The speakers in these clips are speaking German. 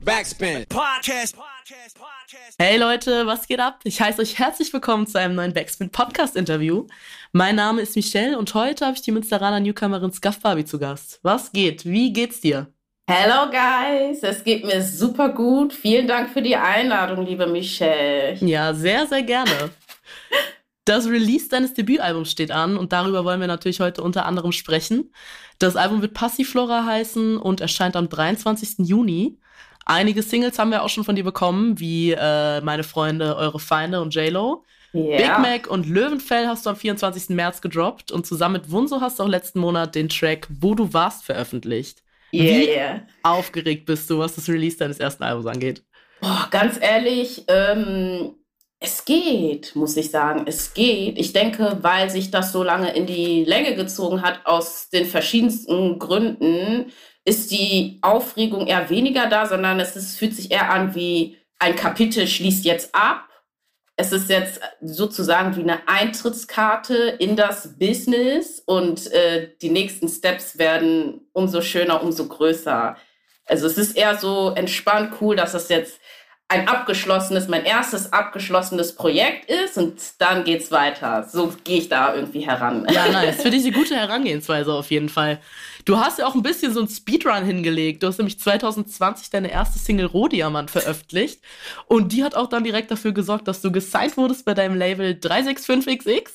Backspin. Podcast. Hey Leute, was geht ab? Ich heiße euch herzlich willkommen zu einem neuen Backspin Podcast Interview. Mein Name ist Michelle und heute habe ich die Münsteraner Newcomerin Scuff Barbie zu Gast. Was geht? Wie geht's dir? Hello guys, es geht mir super gut. Vielen Dank für die Einladung, liebe Michelle. Ja, sehr, sehr gerne. Das Release deines Debütalbums steht an und darüber wollen wir natürlich heute unter anderem sprechen. Das Album wird Passiflora heißen und erscheint am 23. Juni. Einige Singles haben wir auch schon von dir bekommen, wie äh, Meine Freunde, Eure Feinde und J-Lo. Yeah. Big Mac und Löwenfell hast du am 24. März gedroppt und zusammen mit Wunso hast du auch letzten Monat den Track Wo du warst veröffentlicht. Yeah, Wie yeah. aufgeregt bist du, was das Release deines ersten Albums angeht? Boah, ganz ehrlich, ähm, es geht, muss ich sagen. Es geht. Ich denke, weil sich das so lange in die Länge gezogen hat, aus den verschiedensten Gründen, ist die Aufregung eher weniger da, sondern es ist, fühlt sich eher an wie ein Kapitel schließt jetzt ab. Es ist jetzt sozusagen wie eine Eintrittskarte in das Business und äh, die nächsten Steps werden umso schöner, umso größer. Also es ist eher so entspannt, cool, dass es jetzt ein abgeschlossenes, mein erstes abgeschlossenes Projekt ist und dann geht's weiter. So gehe ich da irgendwie heran. Ja, nice. Für dich eine gute Herangehensweise auf jeden Fall. Du hast ja auch ein bisschen so einen Speedrun hingelegt. Du hast nämlich 2020 deine erste Single Rohdiamant veröffentlicht und die hat auch dann direkt dafür gesorgt, dass du gesigned wurdest bei deinem Label 365XX.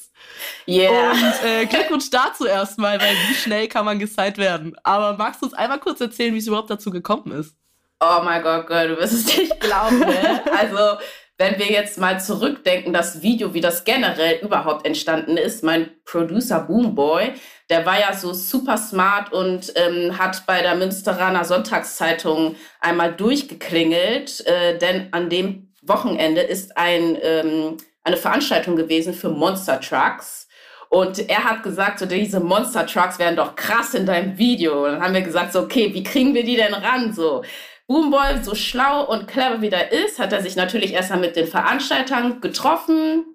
Yeah. Und äh, Glückwunsch dazu erstmal, weil wie schnell kann man gesigned werden. Aber magst du uns einmal kurz erzählen, wie es überhaupt dazu gekommen ist? Oh mein Gott, Girl, du wirst es nicht glauben, ne? Also, wenn wir jetzt mal zurückdenken, das Video, wie das generell überhaupt entstanden ist, mein Producer Boomboy, der war ja so super smart und ähm, hat bei der Münsteraner Sonntagszeitung einmal durchgeklingelt, äh, denn an dem Wochenende ist ein, ähm, eine Veranstaltung gewesen für Monster Trucks. Und er hat gesagt, so diese Monster Trucks wären doch krass in deinem Video. Und dann haben wir gesagt, so, okay, wie kriegen wir die denn ran? So, Boomboy, so schlau und clever wie der ist, hat er sich natürlich erstmal mit den Veranstaltern getroffen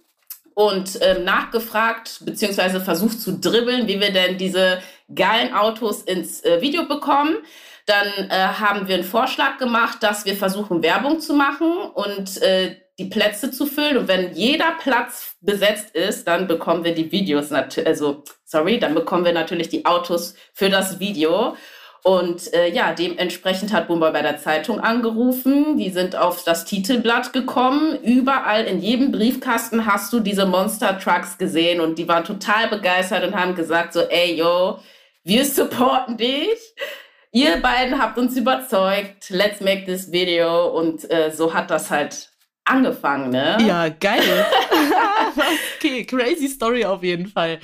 und ähm, nachgefragt, beziehungsweise versucht zu dribbeln, wie wir denn diese geilen Autos ins äh, Video bekommen. Dann äh, haben wir einen Vorschlag gemacht, dass wir versuchen, Werbung zu machen und äh, die Plätze zu füllen. Und wenn jeder Platz besetzt ist, dann bekommen wir die Videos, also sorry, dann bekommen wir natürlich die Autos für das Video. Und äh, ja, dementsprechend hat Bumboy bei der Zeitung angerufen. Die sind auf das Titelblatt gekommen. Überall in jedem Briefkasten hast du diese Monster Trucks gesehen und die waren total begeistert und haben gesagt so, ey, yo, wir supporten dich. Ihr beiden habt uns überzeugt. Let's make this video. Und äh, so hat das halt angefangen, ne? Ja, geil. okay, crazy Story auf jeden Fall.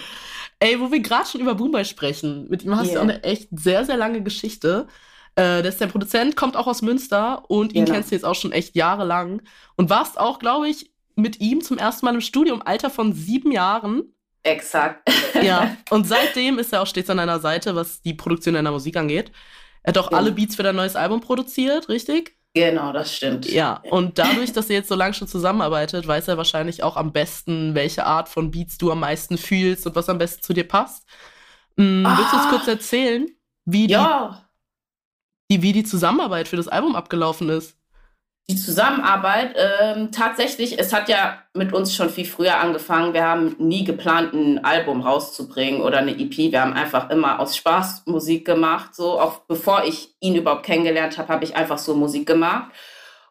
Ey, wo wir gerade schon über Boomboy sprechen, mit ihm hast yeah. du auch eine echt sehr, sehr lange Geschichte. Äh, der ist der Produzent, kommt auch aus Münster und ihn genau. kennst du jetzt auch schon echt jahrelang. Und warst auch, glaube ich, mit ihm zum ersten Mal im Studio im Alter von sieben Jahren. Exakt. ja, und seitdem ist er auch stets an deiner Seite, was die Produktion deiner Musik angeht. Er hat auch ja. alle Beats für dein neues Album produziert, richtig? Genau, das stimmt. Ja, und dadurch, dass ihr jetzt so lange schon zusammenarbeitet, weiß er wahrscheinlich auch am besten, welche Art von Beats du am meisten fühlst und was am besten zu dir passt. Ah, willst du uns ah. kurz erzählen, wie, ja. die, die, wie die Zusammenarbeit für das Album abgelaufen ist? Die Zusammenarbeit, ähm, tatsächlich, es hat ja mit uns schon viel früher angefangen. Wir haben nie geplant, ein Album rauszubringen oder eine EP. Wir haben einfach immer aus Spaß Musik gemacht. So, auch bevor ich ihn überhaupt kennengelernt habe, habe ich einfach so Musik gemacht.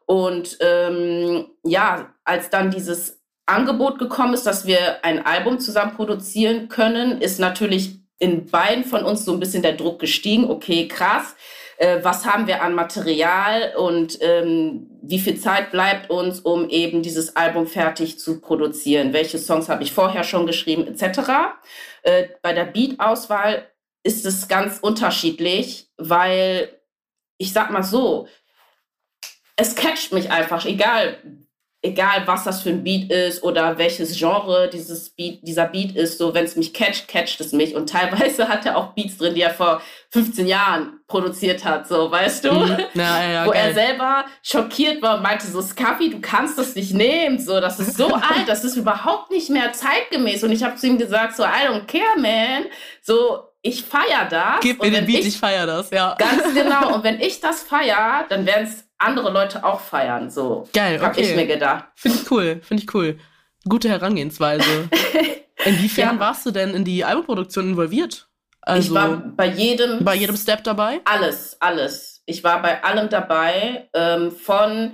Und ähm, ja, als dann dieses Angebot gekommen ist, dass wir ein Album zusammen produzieren können, ist natürlich in beiden von uns so ein bisschen der Druck gestiegen. Okay, krass äh, was haben wir an Material und ähm, wie viel Zeit bleibt uns, um eben dieses Album fertig zu produzieren, welche Songs habe ich vorher schon geschrieben, etc. Äh, bei der Beat-Auswahl ist es ganz unterschiedlich, weil ich sag mal so, es catcht mich einfach, egal egal was das für ein Beat ist oder welches Genre dieses Beat, dieser Beat ist, so wenn es mich catcht, catcht es mich. Und teilweise hat er auch Beats drin, die er vor 15 Jahren produziert hat, so weißt du? Mhm. Ja, ja, Wo geil. er selber schockiert war und meinte so, Scuffy, du kannst das nicht nehmen, so, das ist so alt, das ist überhaupt nicht mehr zeitgemäß. Und ich habe zu ihm gesagt, so, I don't care, man. So, ich feiere das. Gib mir den Beat, ich, ich feiere das, ja. Ganz genau. Und wenn ich das feiere, dann werden es andere Leute auch feiern. So. Geil, okay. Hab ich mir gedacht. Finde ich cool, finde ich cool. Gute Herangehensweise. Inwiefern ja. warst du denn in die Albumproduktion involviert? Also, ich war bei jedem. Bei jedem Step dabei? Alles, alles. Ich war bei allem dabei. Ähm, von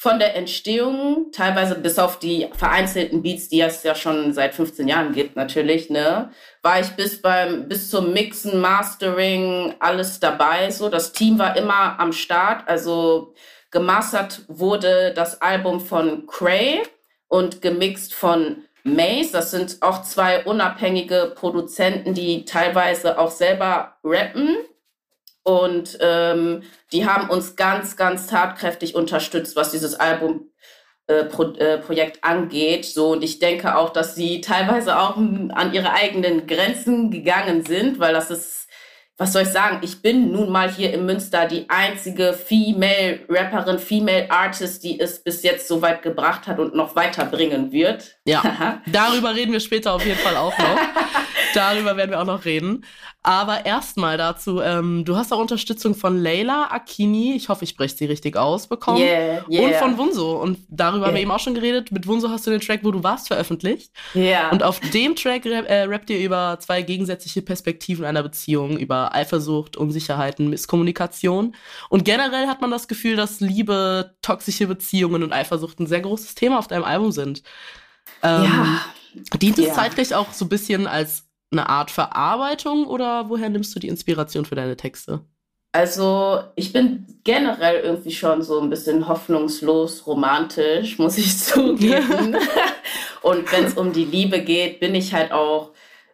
von der Entstehung, teilweise bis auf die vereinzelten Beats, die es ja schon seit 15 Jahren gibt, natürlich, ne, war ich bis beim, bis zum Mixen, Mastering, alles dabei, so. Das Team war immer am Start, also gemastert wurde das Album von Cray und gemixt von Mace. Das sind auch zwei unabhängige Produzenten, die teilweise auch selber rappen. Und ähm, die haben uns ganz, ganz tatkräftig unterstützt, was dieses Album äh, Pro, äh, Projekt angeht. So, und ich denke auch, dass sie teilweise auch an ihre eigenen Grenzen gegangen sind, weil das ist was soll ich sagen, ich bin nun mal hier in Münster die einzige Female Rapperin, Female Artist, die es bis jetzt so weit gebracht hat und noch weiterbringen wird. Ja, darüber reden wir später auf jeden Fall auch noch. darüber werden wir auch noch reden. Aber erstmal dazu, ähm, du hast auch Unterstützung von Leila Akini, ich hoffe, ich spreche sie richtig aus, bekommen. Yeah, yeah. Und von Wunso. Und darüber yeah. haben wir eben auch schon geredet. Mit Wunso hast du den Track, wo du warst, veröffentlicht. Yeah. Und auf dem Track äh, rappt ihr über zwei gegensätzliche Perspektiven einer Beziehung, über Eifersucht, Unsicherheiten, Misskommunikation. Und generell hat man das Gefühl, dass Liebe, toxische Beziehungen und Eifersucht ein sehr großes Thema auf deinem Album sind. Ähm, ja. Dient es zeitlich auch so ein bisschen als eine Art Verarbeitung oder woher nimmst du die Inspiration für deine Texte? Also ich bin generell irgendwie schon so ein bisschen hoffnungslos romantisch, muss ich zugeben. Und wenn es um die Liebe geht, bin ich halt auch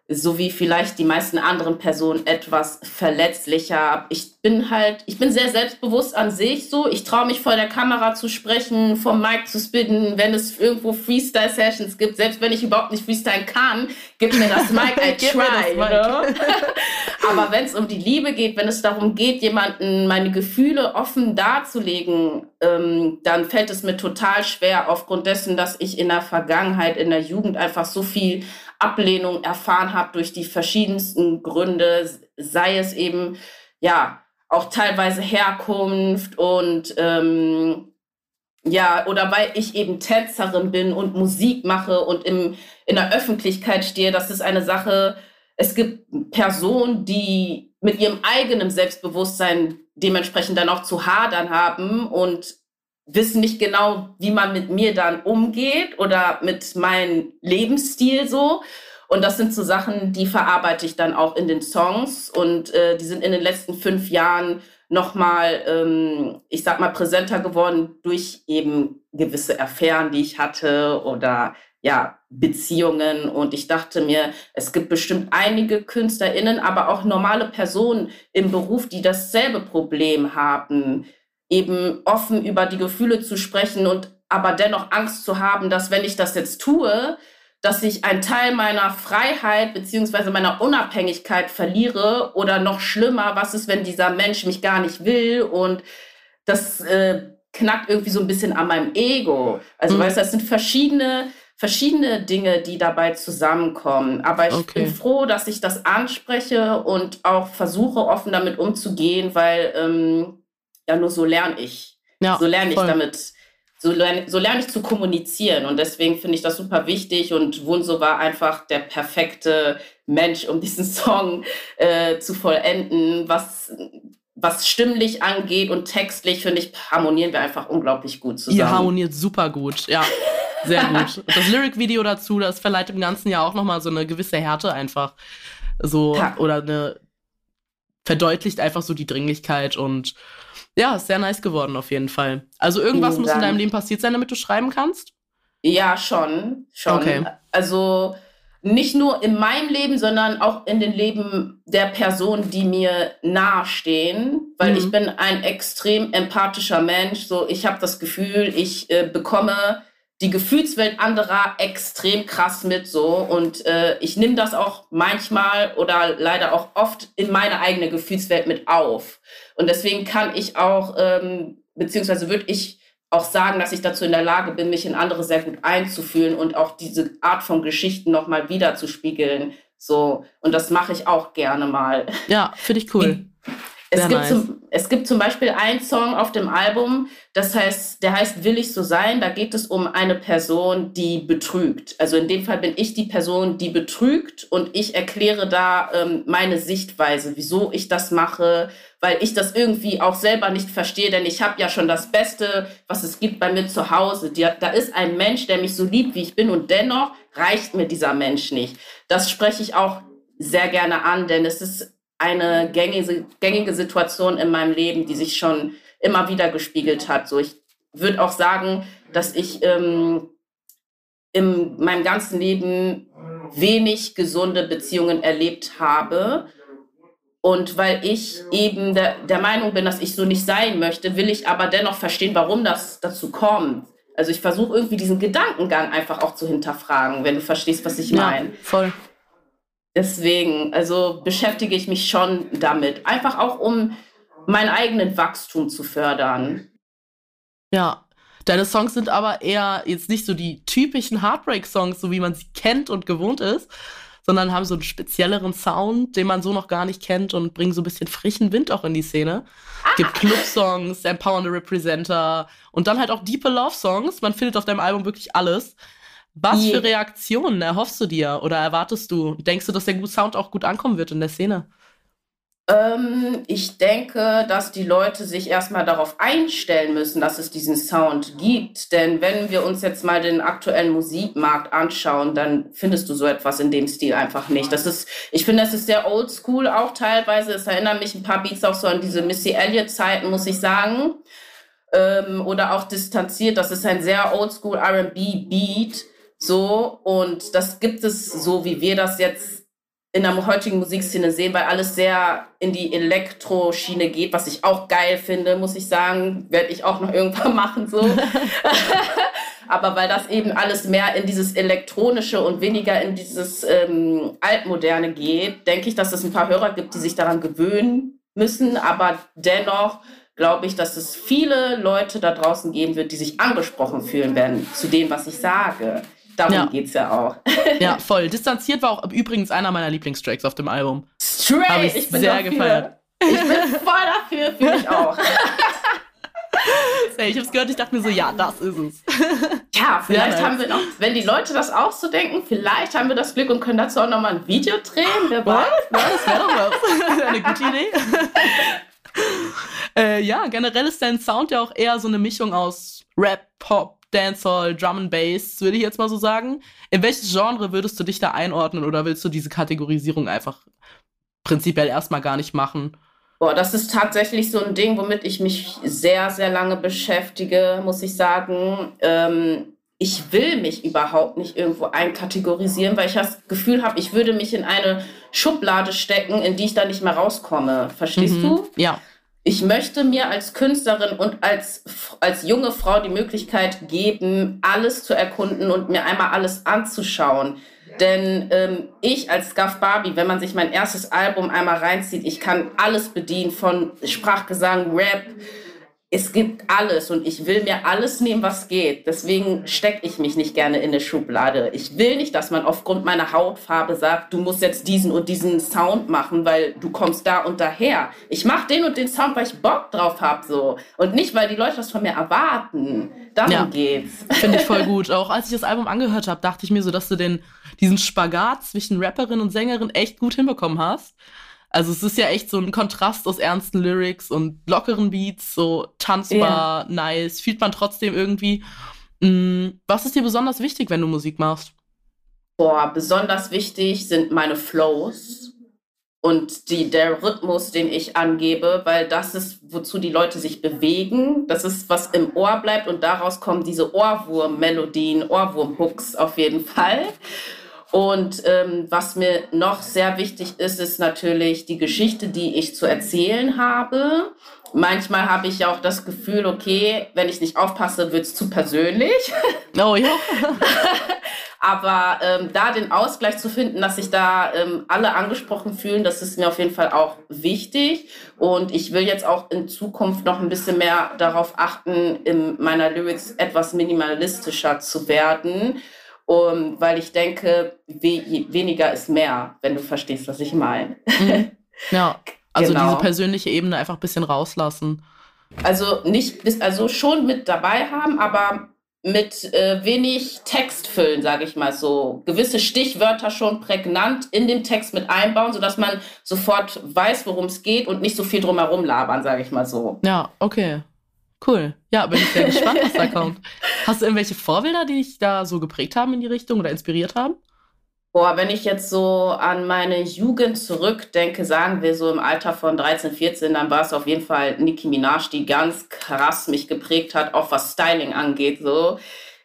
so wie vielleicht die meisten anderen Personen etwas verletzlicher. Ich bin halt, ich bin sehr selbstbewusst an sich so. Ich traue mich vor der Kamera zu sprechen, vom Mic zu spitten, wenn es irgendwo Freestyle-Sessions gibt. Selbst wenn ich überhaupt nicht freestylen kann, gib mir das Mic, I try. Ne? Aber wenn es um die Liebe geht, wenn es darum geht, jemanden meine Gefühle offen darzulegen, ähm, dann fällt es mir total schwer aufgrund dessen, dass ich in der Vergangenheit, in der Jugend einfach so viel Ablehnung erfahren habe durch die verschiedensten Gründe, sei es eben ja auch teilweise Herkunft und ähm, ja, oder weil ich eben Tänzerin bin und Musik mache und im, in der Öffentlichkeit stehe, das ist eine Sache, es gibt Personen, die mit ihrem eigenen Selbstbewusstsein dementsprechend dann auch zu hadern haben und wissen nicht genau, wie man mit mir dann umgeht oder mit meinem Lebensstil so. Und das sind so Sachen, die verarbeite ich dann auch in den Songs und äh, die sind in den letzten fünf Jahren nochmal, ähm, ich sag mal, präsenter geworden durch eben gewisse Affären, die ich hatte oder ja, Beziehungen. Und ich dachte mir, es gibt bestimmt einige KünstlerInnen, aber auch normale Personen im Beruf, die dasselbe Problem haben, eben offen über die Gefühle zu sprechen und aber dennoch Angst zu haben, dass wenn ich das jetzt tue, dass ich einen Teil meiner Freiheit beziehungsweise meiner Unabhängigkeit verliere oder noch schlimmer, was ist, wenn dieser Mensch mich gar nicht will und das äh, knackt irgendwie so ein bisschen an meinem Ego. Also mhm. weißt du, es sind verschiedene verschiedene Dinge, die dabei zusammenkommen. Aber ich okay. bin froh, dass ich das anspreche und auch versuche, offen damit umzugehen, weil ähm, ja, nur so lerne ich. Ja, so lerne ich damit, so lerne, so lerne ich zu kommunizieren. Und deswegen finde ich das super wichtig. Und Wunso war einfach der perfekte Mensch, um diesen Song äh, zu vollenden. Was, was stimmlich angeht und textlich, finde ich, harmonieren wir einfach unglaublich gut zusammen. Ihr harmoniert super gut, ja. Sehr gut. das Lyric-Video dazu, das verleiht im ganzen Jahr auch nochmal so eine gewisse Härte einfach. So, ja. oder eine verdeutlicht einfach so die Dringlichkeit und ja, ist sehr nice geworden auf jeden Fall. Also irgendwas Vielen muss Dank. in deinem Leben passiert sein, damit du schreiben kannst? Ja, schon. schon. Okay. Also nicht nur in meinem Leben, sondern auch in den Leben der Personen, die mir nahestehen, weil mhm. ich bin ein extrem empathischer Mensch. So, ich habe das Gefühl, ich äh, bekomme die Gefühlswelt anderer extrem krass mit so und äh, ich nehme das auch manchmal oder leider auch oft in meine eigene Gefühlswelt mit auf und deswegen kann ich auch ähm, beziehungsweise würde ich auch sagen, dass ich dazu in der Lage bin, mich in andere sehr gut einzufühlen und auch diese Art von Geschichten nochmal wieder zu spiegeln, So, und das mache ich auch gerne mal. Ja, finde ich cool. Es gibt, nice. zum, es gibt zum Beispiel einen Song auf dem Album, das heißt, der heißt Will ich so sein? Da geht es um eine Person, die betrügt. Also in dem Fall bin ich die Person, die betrügt und ich erkläre da ähm, meine Sichtweise, wieso ich das mache, weil ich das irgendwie auch selber nicht verstehe, denn ich habe ja schon das Beste, was es gibt bei mir zu Hause. Die, da ist ein Mensch, der mich so liebt, wie ich bin und dennoch reicht mir dieser Mensch nicht. Das spreche ich auch sehr gerne an, denn es ist eine gängige, gängige Situation in meinem Leben, die sich schon immer wieder gespiegelt hat. So, ich würde auch sagen, dass ich ähm, in meinem ganzen Leben wenig gesunde Beziehungen erlebt habe. Und weil ich eben der, der Meinung bin, dass ich so nicht sein möchte, will ich aber dennoch verstehen, warum das dazu kommt. Also ich versuche irgendwie diesen Gedankengang einfach auch zu hinterfragen, wenn du verstehst, was ich meine. Ja, voll. Deswegen, also beschäftige ich mich schon damit. Einfach auch, um meinen eigenen Wachstum zu fördern. Ja. Deine Songs sind aber eher jetzt nicht so die typischen Heartbreak-Songs, so wie man sie kennt und gewohnt ist, sondern haben so einen spezielleren Sound, den man so noch gar nicht kennt und bringen so ein bisschen frischen Wind auch in die Szene. Ah. Gibt Club-Songs, Empowering Representer und dann halt auch Deeper Love-Songs. Man findet auf deinem Album wirklich alles. Was für Reaktionen erhoffst du dir oder erwartest du? Denkst du, dass der Sound auch gut ankommen wird in der Szene? Ähm, ich denke, dass die Leute sich erstmal darauf einstellen müssen, dass es diesen Sound gibt. Denn wenn wir uns jetzt mal den aktuellen Musikmarkt anschauen, dann findest du so etwas in dem Stil einfach nicht. Das ist, ich finde, das ist sehr oldschool auch teilweise. Es erinnert mich ein paar Beats auch so an diese Missy Elliott-Zeiten, muss ich sagen. Ähm, oder auch distanziert. Das ist ein sehr oldschool RB-Beat so, und das gibt es so, wie wir das jetzt in der heutigen Musikszene sehen, weil alles sehr in die Elektroschiene geht, was ich auch geil finde, muss ich sagen. Werde ich auch noch irgendwann machen, so. Aber weil das eben alles mehr in dieses Elektronische und weniger in dieses ähm, Altmoderne geht, denke ich, dass es ein paar Hörer gibt, die sich daran gewöhnen müssen. Aber dennoch glaube ich, dass es viele Leute da draußen geben wird, die sich angesprochen fühlen werden zu dem, was ich sage. Darum ja. geht es ja auch. ja, voll. Distanziert war auch übrigens einer meiner Lieblingstracks auf dem Album. Straight! Habe ich, ich sehr dafür. gefeiert. Ich bin voll dafür, fühle ich auch. ich hab's gehört, ich dachte mir so, ja, das ist es. Ja, vielleicht ja, haben wir noch, wenn die Leute das auch so denken, vielleicht haben wir das Glück und können dazu auch nochmal ein Video drehen. Wer weiß? Ja, das wäre doch was. Eine gute Idee. äh, ja, generell ist dein Sound ja auch eher so eine Mischung aus Rap, Pop, Dancehall, Drum and Bass, würde ich jetzt mal so sagen. In welches Genre würdest du dich da einordnen oder willst du diese Kategorisierung einfach prinzipiell erstmal gar nicht machen? Boah, das ist tatsächlich so ein Ding, womit ich mich sehr, sehr lange beschäftige, muss ich sagen. Ähm, ich will mich überhaupt nicht irgendwo einkategorisieren, weil ich das Gefühl habe, ich würde mich in eine Schublade stecken, in die ich da nicht mehr rauskomme. Verstehst mhm. du? Ja ich möchte mir als Künstlerin und als, als junge Frau die Möglichkeit geben, alles zu erkunden und mir einmal alles anzuschauen. Denn ähm, ich als Scuff Barbie, wenn man sich mein erstes Album einmal reinzieht, ich kann alles bedienen von Sprachgesang, Rap, es gibt alles und ich will mir alles nehmen, was geht. Deswegen stecke ich mich nicht gerne in eine Schublade. Ich will nicht, dass man aufgrund meiner Hautfarbe sagt, du musst jetzt diesen und diesen Sound machen, weil du kommst da und daher. Ich mache den und den Sound, weil ich Bock drauf habe so und nicht, weil die Leute das von mir erwarten. Darum ja, geht's. Finde ich voll gut. Auch als ich das Album angehört habe, dachte ich mir so, dass du den diesen Spagat zwischen Rapperin und Sängerin echt gut hinbekommen hast. Also es ist ja echt so ein Kontrast aus ernsten Lyrics und lockeren Beats, so tanzbar, yeah. nice, fühlt man trotzdem irgendwie. Mm, was ist dir besonders wichtig, wenn du Musik machst? Boah, besonders wichtig sind meine Flows und die, der Rhythmus, den ich angebe, weil das ist, wozu die Leute sich bewegen. Das ist, was im Ohr bleibt und daraus kommen diese Ohrwurm-Melodien, Ohrwurm-Hooks auf jeden Fall. Und ähm, was mir noch sehr wichtig ist, ist natürlich die Geschichte, die ich zu erzählen habe. Manchmal habe ich auch das Gefühl, okay, wenn ich nicht aufpasse, wird es zu persönlich. Oh ja. Aber ähm, da den Ausgleich zu finden, dass sich da ähm, alle angesprochen fühlen, das ist mir auf jeden Fall auch wichtig. Und ich will jetzt auch in Zukunft noch ein bisschen mehr darauf achten, in meiner Lyrics etwas minimalistischer zu werden um, weil ich denke, we weniger ist mehr, wenn du verstehst, was ich meine. Mhm. Ja, also genau. diese persönliche Ebene einfach ein bisschen rauslassen. Also nicht, also schon mit dabei haben, aber mit äh, wenig Text füllen, sage ich mal so. Gewisse Stichwörter schon prägnant in den Text mit einbauen, sodass man sofort weiß, worum es geht und nicht so viel drumherum labern, sage ich mal so. Ja, okay. Cool. Ja, bin ich sehr gespannt, was da kommt. Hast du irgendwelche Vorbilder, die dich da so geprägt haben in die Richtung oder inspiriert haben? Boah, wenn ich jetzt so an meine Jugend zurückdenke, sagen wir so im Alter von 13, 14, dann war es auf jeden Fall Nicki Minaj, die ganz krass mich geprägt hat, auch was Styling angeht. So,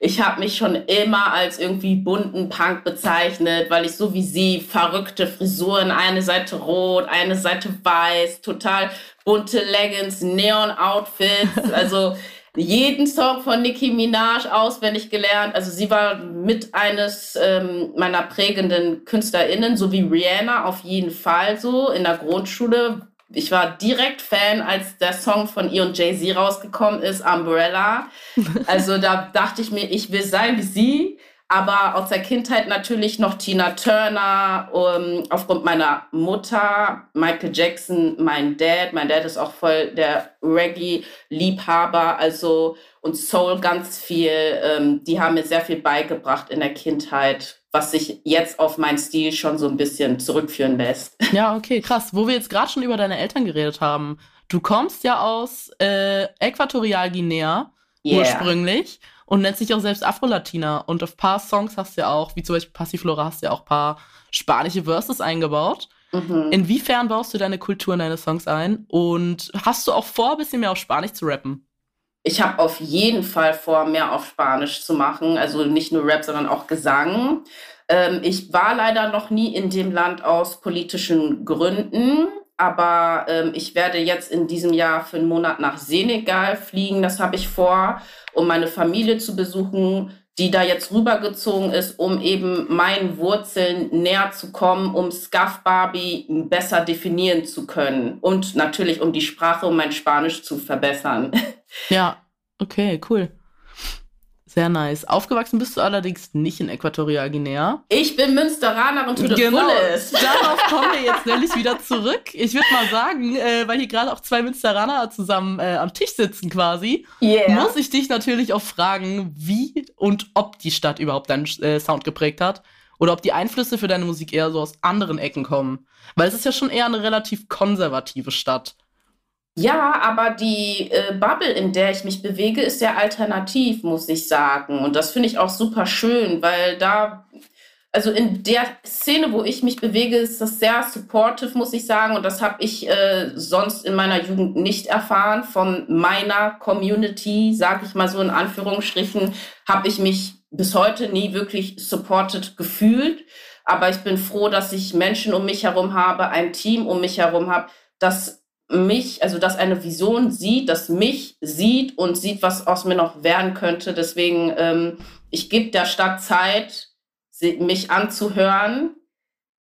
ich habe mich schon immer als irgendwie bunten Punk bezeichnet, weil ich so wie sie verrückte Frisuren, eine Seite rot, eine Seite weiß, total bunte Leggings, Neon-Outfits, also jeden Song von Nicki Minaj auswendig gelernt. Also sie war mit eines ähm, meiner prägenden KünstlerInnen, so wie Rihanna auf jeden Fall so in der Grundschule. Ich war direkt Fan, als der Song von ihr und Jay-Z rausgekommen ist, Umbrella. Also da dachte ich mir, ich will sein wie sie aber aus der Kindheit natürlich noch Tina Turner, um, aufgrund meiner Mutter, Michael Jackson, mein Dad. Mein Dad ist auch voll der Reggae-Liebhaber, also und Soul ganz viel. Ähm, die haben mir sehr viel beigebracht in der Kindheit, was sich jetzt auf meinen Stil schon so ein bisschen zurückführen lässt. Ja, okay, krass. Wo wir jetzt gerade schon über deine Eltern geredet haben. Du kommst ja aus äh, Äquatorialguinea yeah. ursprünglich und nennt sich auch selbst Afro-Latina. Und auf paar Songs hast du ja auch, wie zum Beispiel Passiflora, hast du ja auch paar spanische Verses eingebaut. Mhm. Inwiefern baust du deine Kultur in deine Songs ein? Und hast du auch vor, ein bisschen mehr auf Spanisch zu rappen? Ich habe auf jeden Fall vor, mehr auf Spanisch zu machen. Also nicht nur Rap, sondern auch Gesang. Ähm, ich war leider noch nie in dem Land aus politischen Gründen. Aber ähm, ich werde jetzt in diesem Jahr für einen Monat nach Senegal fliegen. Das habe ich vor um meine Familie zu besuchen, die da jetzt rübergezogen ist, um eben meinen Wurzeln näher zu kommen, um Scuff Barbie besser definieren zu können und natürlich um die Sprache, um mein Spanisch zu verbessern. Ja, okay, cool. Sehr nice. Aufgewachsen bist du allerdings nicht in Äquatorialguinea. Ich bin Münsteranerin to the genau. fullest. Darauf kommen wir jetzt nämlich wieder zurück. Ich würde mal sagen, äh, weil hier gerade auch zwei Münsteraner zusammen äh, am Tisch sitzen quasi, yeah. muss ich dich natürlich auch fragen, wie und ob die Stadt überhaupt deinen äh, Sound geprägt hat oder ob die Einflüsse für deine Musik eher so aus anderen Ecken kommen. Weil es ist ja schon eher eine relativ konservative Stadt. Ja, aber die äh, Bubble, in der ich mich bewege, ist sehr alternativ, muss ich sagen. Und das finde ich auch super schön, weil da, also in der Szene, wo ich mich bewege, ist das sehr supportive, muss ich sagen. Und das habe ich äh, sonst in meiner Jugend nicht erfahren. Von meiner Community, sage ich mal so in Anführungsstrichen, habe ich mich bis heute nie wirklich supported gefühlt. Aber ich bin froh, dass ich Menschen um mich herum habe, ein Team um mich herum habe, das mich, also dass eine Vision sieht, dass mich sieht und sieht, was aus mir noch werden könnte. Deswegen, ähm, ich gebe der Stadt Zeit, mich anzuhören.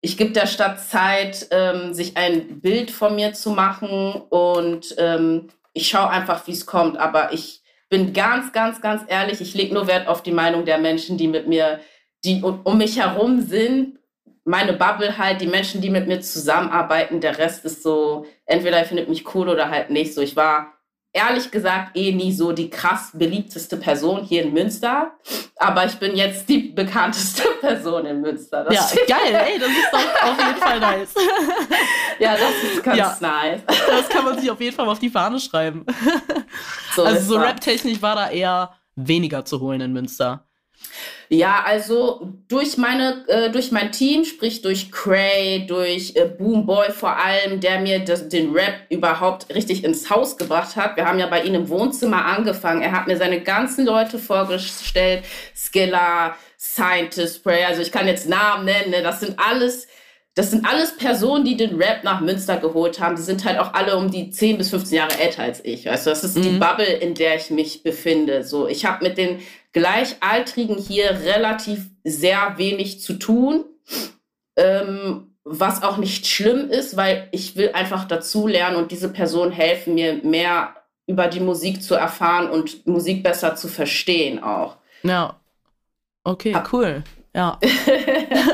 Ich gebe der Stadt Zeit, ähm, sich ein Bild von mir zu machen und ähm, ich schaue einfach, wie es kommt. Aber ich bin ganz, ganz, ganz ehrlich, ich lege nur Wert auf die Meinung der Menschen, die mit mir, die um mich herum sind meine Bubble halt, die Menschen, die mit mir zusammenarbeiten, der Rest ist so, entweder er findet mich cool oder halt nicht so. Ich war ehrlich gesagt eh nie so die krass beliebteste Person hier in Münster, aber ich bin jetzt die bekannteste Person in Münster. Das ja, geil, ey, das ist doch auf jeden Fall nice. ja, das ist ganz ja, nice. Das kann man sich auf jeden Fall auf die Fahne schreiben. So also so rap-technisch war da eher weniger zu holen in Münster. Ja, also durch meine, äh, durch mein Team, sprich durch Cray, durch äh, Boomboy vor allem, der mir das, den Rap überhaupt richtig ins Haus gebracht hat. Wir haben ja bei ihm im Wohnzimmer angefangen. Er hat mir seine ganzen Leute vorgestellt, Skilla, Scientist, Spray. Also ich kann jetzt Namen nennen. Ne? Das sind alles das sind alles Personen, die den Rap nach Münster geholt haben. Die sind halt auch alle um die 10 bis 15 Jahre älter als ich. Weißt du, das ist mhm. die Bubble, in der ich mich befinde. So, ich habe mit den Gleichaltrigen hier relativ sehr wenig zu tun. Ähm, was auch nicht schlimm ist, weil ich will einfach dazu lernen und diese Personen helfen mir mehr über die Musik zu erfahren und Musik besser zu verstehen auch. Ja. Okay, cool. Ja.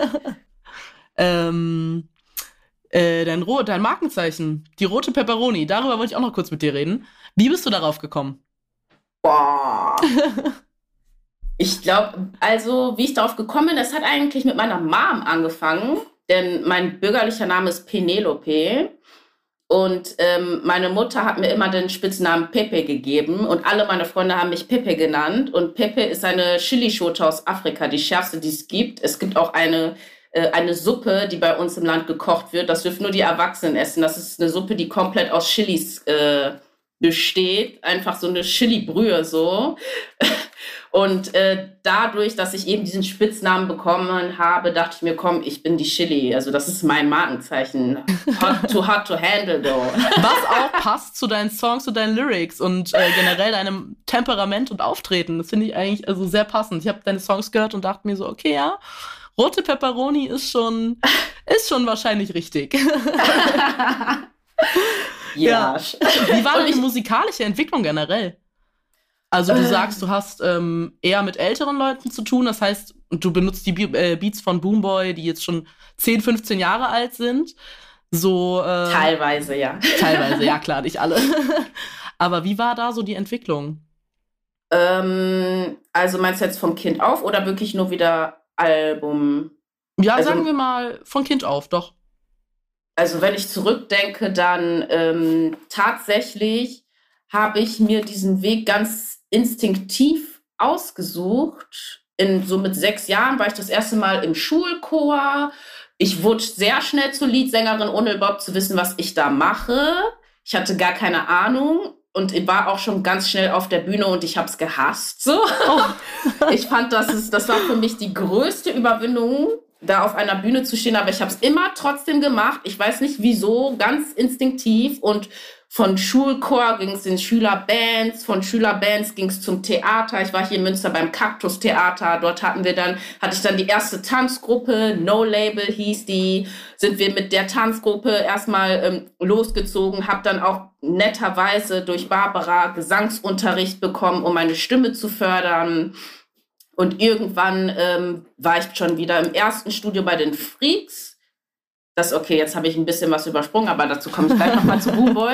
ähm, äh, dein, dein Markenzeichen, die rote Pepperoni, darüber wollte ich auch noch kurz mit dir reden. Wie bist du darauf gekommen? Boah. ich glaube, also wie ich darauf gekommen bin, das hat eigentlich mit meiner Mom angefangen, denn mein bürgerlicher Name ist Penelope. Und ähm, meine Mutter hat mir immer den Spitznamen Pepe gegeben und alle meine Freunde haben mich Pepe genannt. Und Pepe ist eine Chilischote aus Afrika, die schärfste, die es gibt. Es gibt auch eine, äh, eine Suppe, die bei uns im Land gekocht wird. Das dürfen nur die Erwachsenen essen. Das ist eine Suppe, die komplett aus Chilis äh, besteht. Einfach so eine Chili-Brühe so. Und äh, dadurch, dass ich eben diesen Spitznamen bekommen habe, dachte ich mir, komm, ich bin die Chili. Also das ist mein Markenzeichen. Hot to hot to handle, though. Was auch passt zu deinen Songs, zu deinen Lyrics und äh, generell deinem Temperament und Auftreten. Das finde ich eigentlich also sehr passend. Ich habe deine Songs gehört und dachte mir so, okay, ja, rote Pepperoni ist schon, ist schon wahrscheinlich richtig. ja. ja. Wie war deine musikalische Entwicklung generell? Also du äh. sagst, du hast ähm, eher mit älteren Leuten zu tun, das heißt, du benutzt die Be äh, Beats von Boomboy, die jetzt schon 10, 15 Jahre alt sind. So äh, teilweise, ja. Teilweise, ja klar, nicht alle. Aber wie war da so die Entwicklung? Ähm, also meinst du jetzt vom Kind auf oder wirklich nur wieder Album? Ja, also, sagen wir mal von Kind auf, doch. Also wenn ich zurückdenke, dann ähm, tatsächlich habe ich mir diesen Weg ganz instinktiv ausgesucht. In, so mit sechs Jahren war ich das erste Mal im Schulchor. Ich wurde sehr schnell zur Liedsängerin, ohne überhaupt zu wissen, was ich da mache. Ich hatte gar keine Ahnung und ich war auch schon ganz schnell auf der Bühne und ich habe es gehasst. So. Oh. ich fand, das, ist, das war für mich die größte Überwindung, da auf einer Bühne zu stehen, aber ich habe es immer trotzdem gemacht. Ich weiß nicht wieso, ganz instinktiv und von Schulchor ging es in Schülerbands, von Schülerbands ging es zum Theater. Ich war hier in Münster beim Kaktus Theater. Dort hatten wir dann, hatte ich dann die erste Tanzgruppe, No Label hieß die. Sind wir mit der Tanzgruppe erstmal ähm, losgezogen, habe dann auch netterweise durch Barbara Gesangsunterricht bekommen, um meine Stimme zu fördern. Und irgendwann ähm, war ich schon wieder im ersten Studio bei den Freaks das, okay, jetzt habe ich ein bisschen was übersprungen, aber dazu komme ich gleich nochmal zu Boomboy.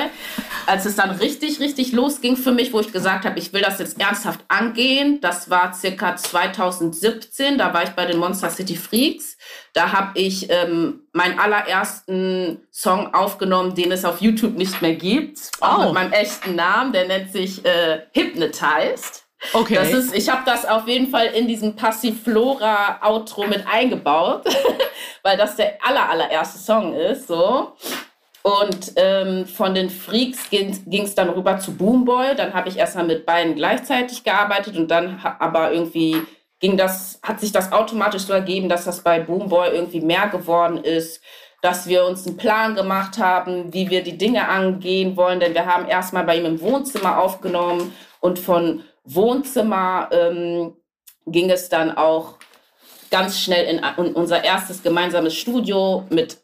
Als es dann richtig, richtig losging für mich, wo ich gesagt habe, ich will das jetzt ernsthaft angehen, das war circa 2017, da war ich bei den Monster City Freaks. Da habe ich ähm, meinen allerersten Song aufgenommen, den es auf YouTube nicht mehr gibt. Auch oh. mit meinem echten Namen, der nennt sich äh, Hypnotized. Okay. Das ist, ich habe das auf jeden Fall in diesem Passiflora-Outro mit eingebaut, weil das der aller, allererste Song ist. So. Und ähm, von den Freaks ging es dann rüber zu Boomboy. Dann habe ich erstmal mit beiden gleichzeitig gearbeitet und dann aber irgendwie ging das, hat sich das automatisch so ergeben, dass das bei Boomboy irgendwie mehr geworden ist, dass wir uns einen Plan gemacht haben, wie wir die Dinge angehen wollen. Denn wir haben erstmal bei ihm im Wohnzimmer aufgenommen und von Wohnzimmer ähm, ging es dann auch ganz schnell in, in unser erstes gemeinsames Studio mit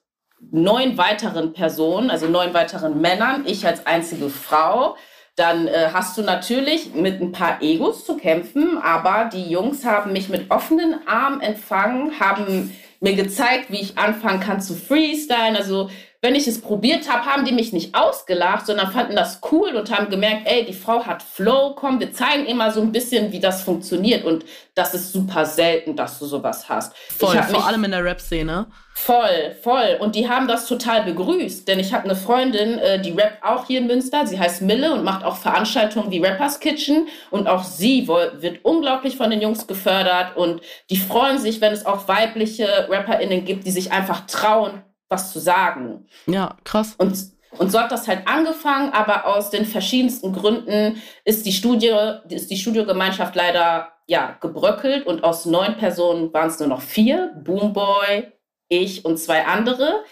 neun weiteren Personen, also neun weiteren Männern, ich als einzige Frau. Dann äh, hast du natürlich mit ein paar Egos zu kämpfen, aber die Jungs haben mich mit offenen Armen empfangen, haben mir gezeigt, wie ich anfangen kann zu freestylen. Also wenn ich es probiert habe, haben die mich nicht ausgelacht, sondern fanden das cool und haben gemerkt, ey, die Frau hat Flow, komm, wir zeigen immer so ein bisschen, wie das funktioniert. Und das ist super selten, dass du sowas hast. Voll, vor allem in der Rap-Szene. Voll, voll. Und die haben das total begrüßt. Denn ich habe eine Freundin, äh, die rappt auch hier in Münster. Sie heißt Mille und macht auch Veranstaltungen wie Rappers Kitchen. Und auch sie wird unglaublich von den Jungs gefördert. Und die freuen sich, wenn es auch weibliche RapperInnen gibt, die sich einfach trauen, was zu sagen. Ja, krass. Und, und so hat das halt angefangen, aber aus den verschiedensten Gründen ist die Studie, ist die Studiogemeinschaft leider ja gebröckelt und aus neun Personen waren es nur noch vier. Boomboy, ich und zwei andere.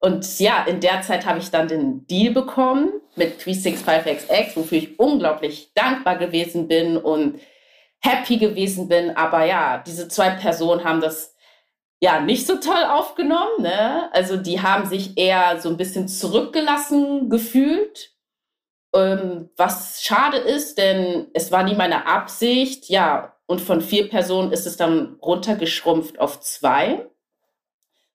Und ja, in der Zeit habe ich dann den Deal bekommen mit 365XX, wofür ich unglaublich dankbar gewesen bin und happy gewesen bin. Aber ja, diese zwei Personen haben das ja nicht so toll aufgenommen. Ne? Also die haben sich eher so ein bisschen zurückgelassen gefühlt. Ähm, was schade ist, denn es war nie meine Absicht, ja, und von vier Personen ist es dann runtergeschrumpft auf zwei.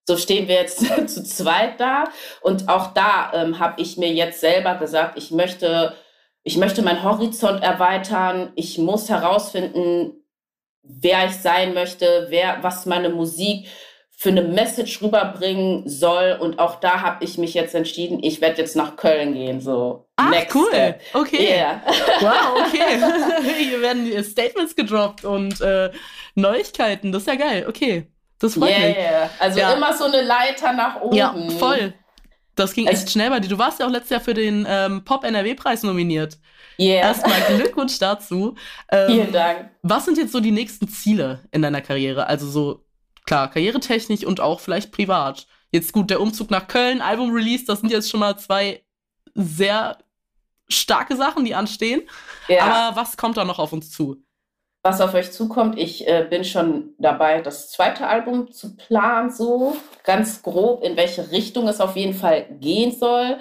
So stehen wir jetzt zu zweit da. Und auch da ähm, habe ich mir jetzt selber gesagt, ich möchte, ich möchte meinen Horizont erweitern. Ich muss herausfinden, wer ich sein möchte, wer, was meine Musik für eine Message rüberbringen soll. Und auch da habe ich mich jetzt entschieden, ich werde jetzt nach Köln gehen. So. Ach, Next cool. Step. Okay. Yeah. Wow, okay. Hier werden Statements gedroppt und äh, Neuigkeiten. Das ist ja geil. Okay. Das freut yeah, mich. Yeah. Also ja. immer so eine Leiter nach oben. Ja, voll. Das ging echt schnell bei dir. Du warst ja auch letztes Jahr für den ähm, Pop-NRW-Preis nominiert. Yeah. Erstmal Glückwunsch dazu. Ähm, Vielen Dank. Was sind jetzt so die nächsten Ziele in deiner Karriere? Also so Klar, karrieretechnisch und auch vielleicht privat. Jetzt gut, der Umzug nach Köln, Album-Release, das sind jetzt schon mal zwei sehr starke Sachen, die anstehen. Ja. Aber was kommt da noch auf uns zu? Was auf euch zukommt, ich äh, bin schon dabei, das zweite Album zu planen, so ganz grob, in welche Richtung es auf jeden Fall gehen soll.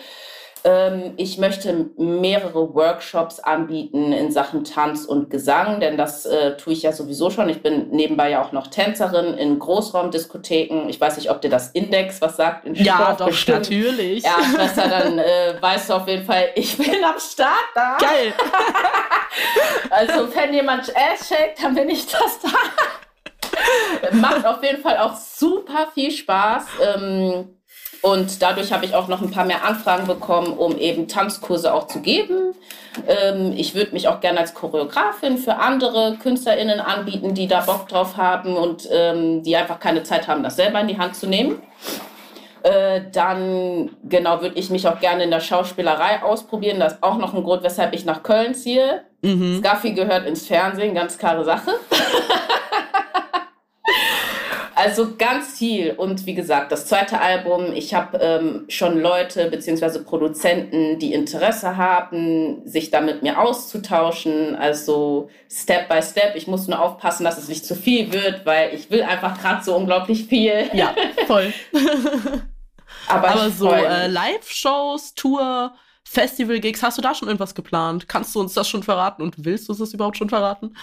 Ähm, ich möchte mehrere Workshops anbieten in Sachen Tanz und Gesang, denn das äh, tue ich ja sowieso schon. Ich bin nebenbei ja auch noch Tänzerin in Großraumdiskotheken. Ich weiß nicht, ob dir das Index was sagt. In ja, doch, bestimmt. natürlich. Ja, Schwester, dann äh, weißt du auf jeden Fall, ich bin am Start da. Geil. also, wenn jemand Ass shake, dann bin ich das da. Macht auf jeden Fall auch super viel Spaß. Ähm, und dadurch habe ich auch noch ein paar mehr Anfragen bekommen, um eben Tanzkurse auch zu geben. Ähm, ich würde mich auch gerne als Choreografin für andere KünstlerInnen anbieten, die da Bock drauf haben und ähm, die einfach keine Zeit haben, das selber in die Hand zu nehmen. Äh, dann, genau, würde ich mich auch gerne in der Schauspielerei ausprobieren. Das ist auch noch ein Grund, weshalb ich nach Köln ziehe. Mhm. Scaffi gehört ins Fernsehen, ganz klare Sache. Also ganz viel. Und wie gesagt, das zweite Album, ich habe ähm, schon Leute bzw. Produzenten, die Interesse haben, sich da mit mir auszutauschen. Also Step by Step. Ich muss nur aufpassen, dass es nicht zu viel wird, weil ich will einfach gerade so unglaublich viel. Ja, voll. Aber, Aber so äh, Live-Shows, Tour, Festival-Gigs, hast du da schon irgendwas geplant? Kannst du uns das schon verraten und willst du es überhaupt schon verraten?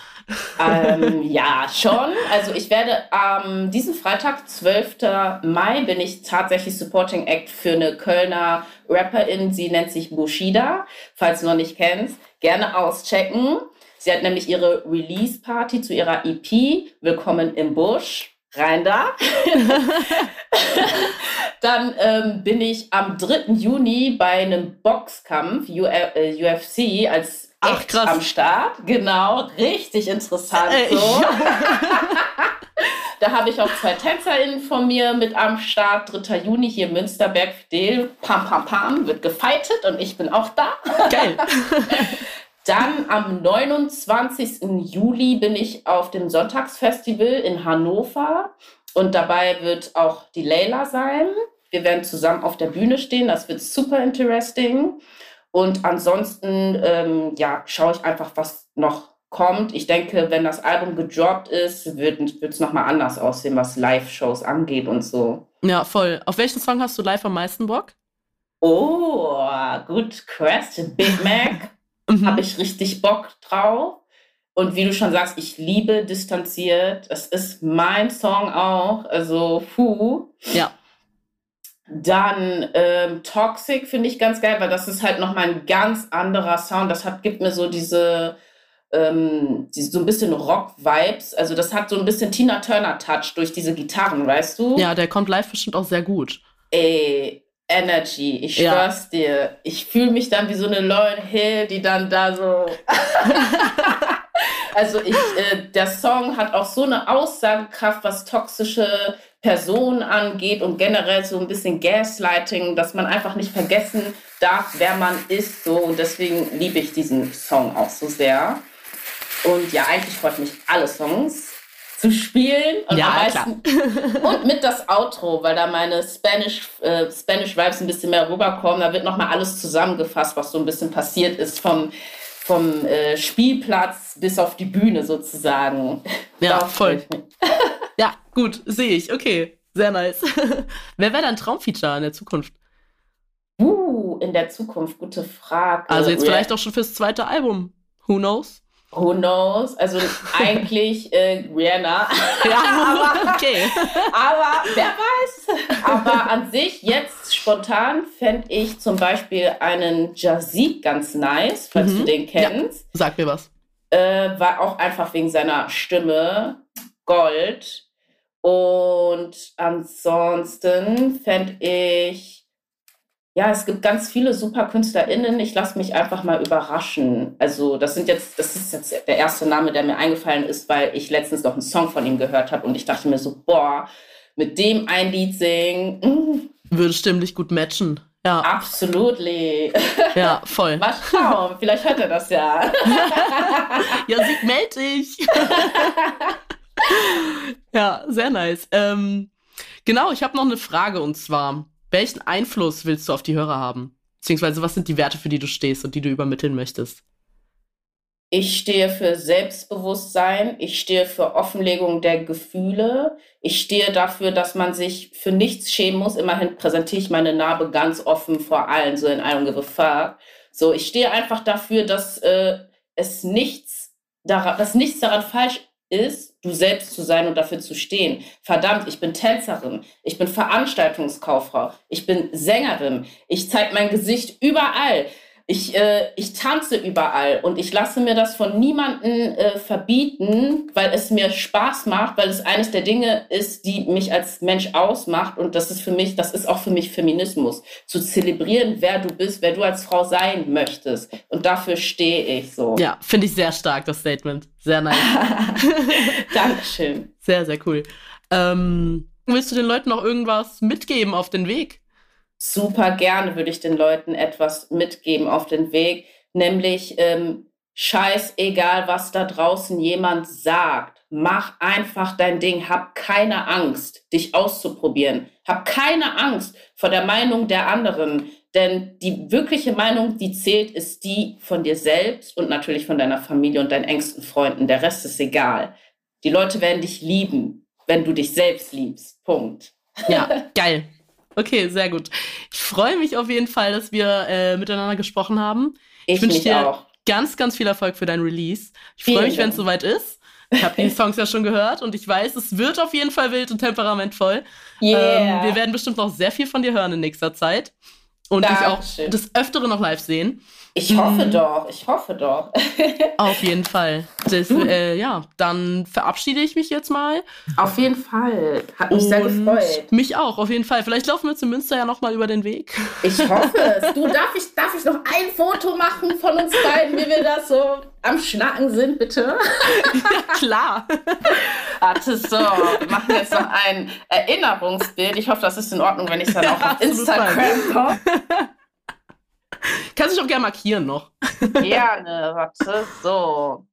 Ähm, ja, schon. Also ich werde am ähm, diesen Freitag, 12. Mai, bin ich tatsächlich Supporting Act für eine Kölner Rapperin. Sie nennt sich Bushida, falls du noch nicht kennst. Gerne auschecken. Sie hat nämlich ihre Release-Party zu ihrer EP Willkommen im Busch rein da. Dann ähm, bin ich am 3. Juni bei einem Boxkampf Uf äh, UFC als Ach, krass. am Start. Genau, richtig interessant. Äh, so. Ja. da habe ich auch zwei TänzerInnen von mir mit am Start. 3. Juni hier Münsterberg Fidel. Pam, pam, pam, wird gefeitet und ich bin auch da. Geil. Dann am 29. Juli bin ich auf dem Sonntagsfestival in Hannover und dabei wird auch die Leila sein. Wir werden zusammen auf der Bühne stehen, das wird super interesting. Und ansonsten, ähm, ja, schaue ich einfach, was noch kommt. Ich denke, wenn das Album gedroppt ist, wird es nochmal anders aussehen, was Live-Shows angeht und so. Ja, voll. Auf welchen Song hast du live am meisten Bock? Oh, good question. Big Mac mhm. habe ich richtig Bock drauf. Und wie du schon sagst, ich liebe distanziert. Es ist mein Song auch. Also, puh. Ja. Dann ähm, Toxic finde ich ganz geil, weil das ist halt nochmal ein ganz anderer Sound. Das hat, gibt mir so diese, ähm, die, so ein bisschen Rock-Vibes. Also das hat so ein bisschen Tina Turner-Touch durch diese Gitarren, weißt du? Ja, der kommt live bestimmt auch sehr gut. Ey, Energy. Ich schwör's ja. dir. Ich fühle mich dann wie so eine Lauren Hill, die dann da so. also ich, äh, der Song hat auch so eine Aussagekraft, was toxische Personen angeht und generell so ein bisschen Gaslighting, dass man einfach nicht vergessen darf, wer man ist. So und deswegen liebe ich diesen Song auch so sehr. Und ja, eigentlich freut mich alle Songs zu spielen und ja, meisten, und mit das Outro, weil da meine Spanish äh, Spanish Vibes ein bisschen mehr rüberkommen. Da wird noch mal alles zusammengefasst, was so ein bisschen passiert ist vom vom äh, Spielplatz bis auf die Bühne sozusagen. Ja, voll. ja, gut, sehe ich. Okay, sehr nice. Wer wäre dein Traumfeature in der Zukunft? Uh, in der Zukunft? Gute Frage. Also jetzt vielleicht auch schon fürs zweite Album. Who knows? Who knows? Also eigentlich äh, Rihanna. Ja, aber, okay. aber wer weiß. Aber an sich jetzt spontan fände ich zum Beispiel einen Jazid ganz nice, falls mhm. du den kennst. Ja, sag mir was. Äh, war auch einfach wegen seiner Stimme Gold. Und ansonsten fände ich ja, es gibt ganz viele super KünstlerInnen. Ich lasse mich einfach mal überraschen. Also, das sind jetzt, das ist jetzt der erste Name, der mir eingefallen ist, weil ich letztens noch einen Song von ihm gehört habe und ich dachte mir so, boah, mit dem ein Lied singen. Mm. Würde stimmlich gut matchen. Ja. Absolutely. Ja, voll. Mal schauen, vielleicht hört er das ja. ja, sie meld dich. ja, sehr nice. Ähm, genau, ich habe noch eine Frage und zwar, welchen Einfluss willst du auf die Hörer haben? Beziehungsweise was sind die Werte, für die du stehst und die du übermitteln möchtest? Ich stehe für Selbstbewusstsein, ich stehe für Offenlegung der Gefühle, ich stehe dafür, dass man sich für nichts schämen muss. Immerhin präsentiere ich meine Narbe ganz offen vor allen, so in einem fuck. So, ich stehe einfach dafür, dass äh, es nichts daran, dass nichts daran falsch ist, du selbst zu sein und dafür zu stehen. Verdammt, ich bin Tänzerin, ich bin Veranstaltungskauffrau, ich bin Sängerin, ich zeige mein Gesicht überall. Ich, äh, ich tanze überall und ich lasse mir das von niemandem äh, verbieten, weil es mir Spaß macht, weil es eines der Dinge ist, die mich als Mensch ausmacht und das ist für mich, das ist auch für mich Feminismus, zu zelebrieren, wer du bist, wer du als Frau sein möchtest und dafür stehe ich so. Ja, finde ich sehr stark, das Statement. Sehr nice. Dankeschön. Sehr, sehr cool. Ähm, willst du den Leuten noch irgendwas mitgeben auf den Weg? Super gerne würde ich den Leuten etwas mitgeben auf den Weg, nämlich ähm, scheißegal, was da draußen jemand sagt. Mach einfach dein Ding, hab keine Angst, dich auszuprobieren. Hab keine Angst vor der Meinung der anderen, denn die wirkliche Meinung, die zählt, ist die von dir selbst und natürlich von deiner Familie und deinen engsten Freunden. Der Rest ist egal. Die Leute werden dich lieben, wenn du dich selbst liebst. Punkt. Ja, geil. Okay, sehr gut. Ich freue mich auf jeden Fall, dass wir äh, miteinander gesprochen haben. Ich, ich wünsche dir auch. ganz, ganz viel Erfolg für dein Release. Ich freue mich, wenn es soweit ist. Ich habe die Songs ja schon gehört und ich weiß, es wird auf jeden Fall wild und temperamentvoll. Yeah. Ähm, wir werden bestimmt noch sehr viel von dir hören in nächster Zeit und Dankeschön. dich auch des Öfteren noch live sehen. Ich hoffe mhm. doch, ich hoffe doch. Auf jeden Fall. Das, äh, ja, dann verabschiede ich mich jetzt mal. Auf jeden Fall. Hat mich Und sehr gefreut. Mich auch, auf jeden Fall. Vielleicht laufen wir zu Münster ja nochmal über den Weg. Ich hoffe es. Du, darf ich, darf ich noch ein Foto machen von uns beiden, wie wir das so am Schnacken sind, bitte? Ja, klar. Warte, so. Wir machen jetzt noch ein Erinnerungsbild. Ich hoffe, das ist in Ordnung, wenn ich es dann auch auf Instagram komme. Kannst dich auch gerne markieren noch. Gerne, warte, so.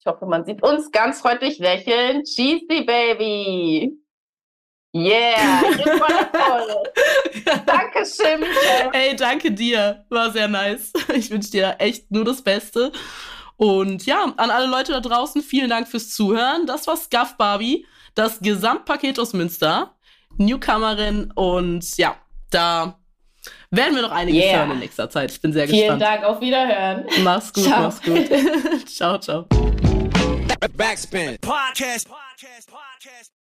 Ich hoffe, man sieht uns ganz freundlich lächeln. Cheesy Baby. Yeah, jetzt war Dankeschön, Michael. Ey, danke dir. War sehr nice. Ich wünsche dir echt nur das Beste. Und ja, an alle Leute da draußen, vielen Dank fürs Zuhören. Das war Scuff Barbie, das Gesamtpaket aus Münster. Newcomerin und ja, da werden wir noch einiges yeah. hören in nächster Zeit. Ich bin sehr Vielen gespannt. Vielen Dank, auf Wiederhören. Mach's gut, ciao. mach's gut. ciao, ciao. Backspin. Podcast. Podcast. Podcast.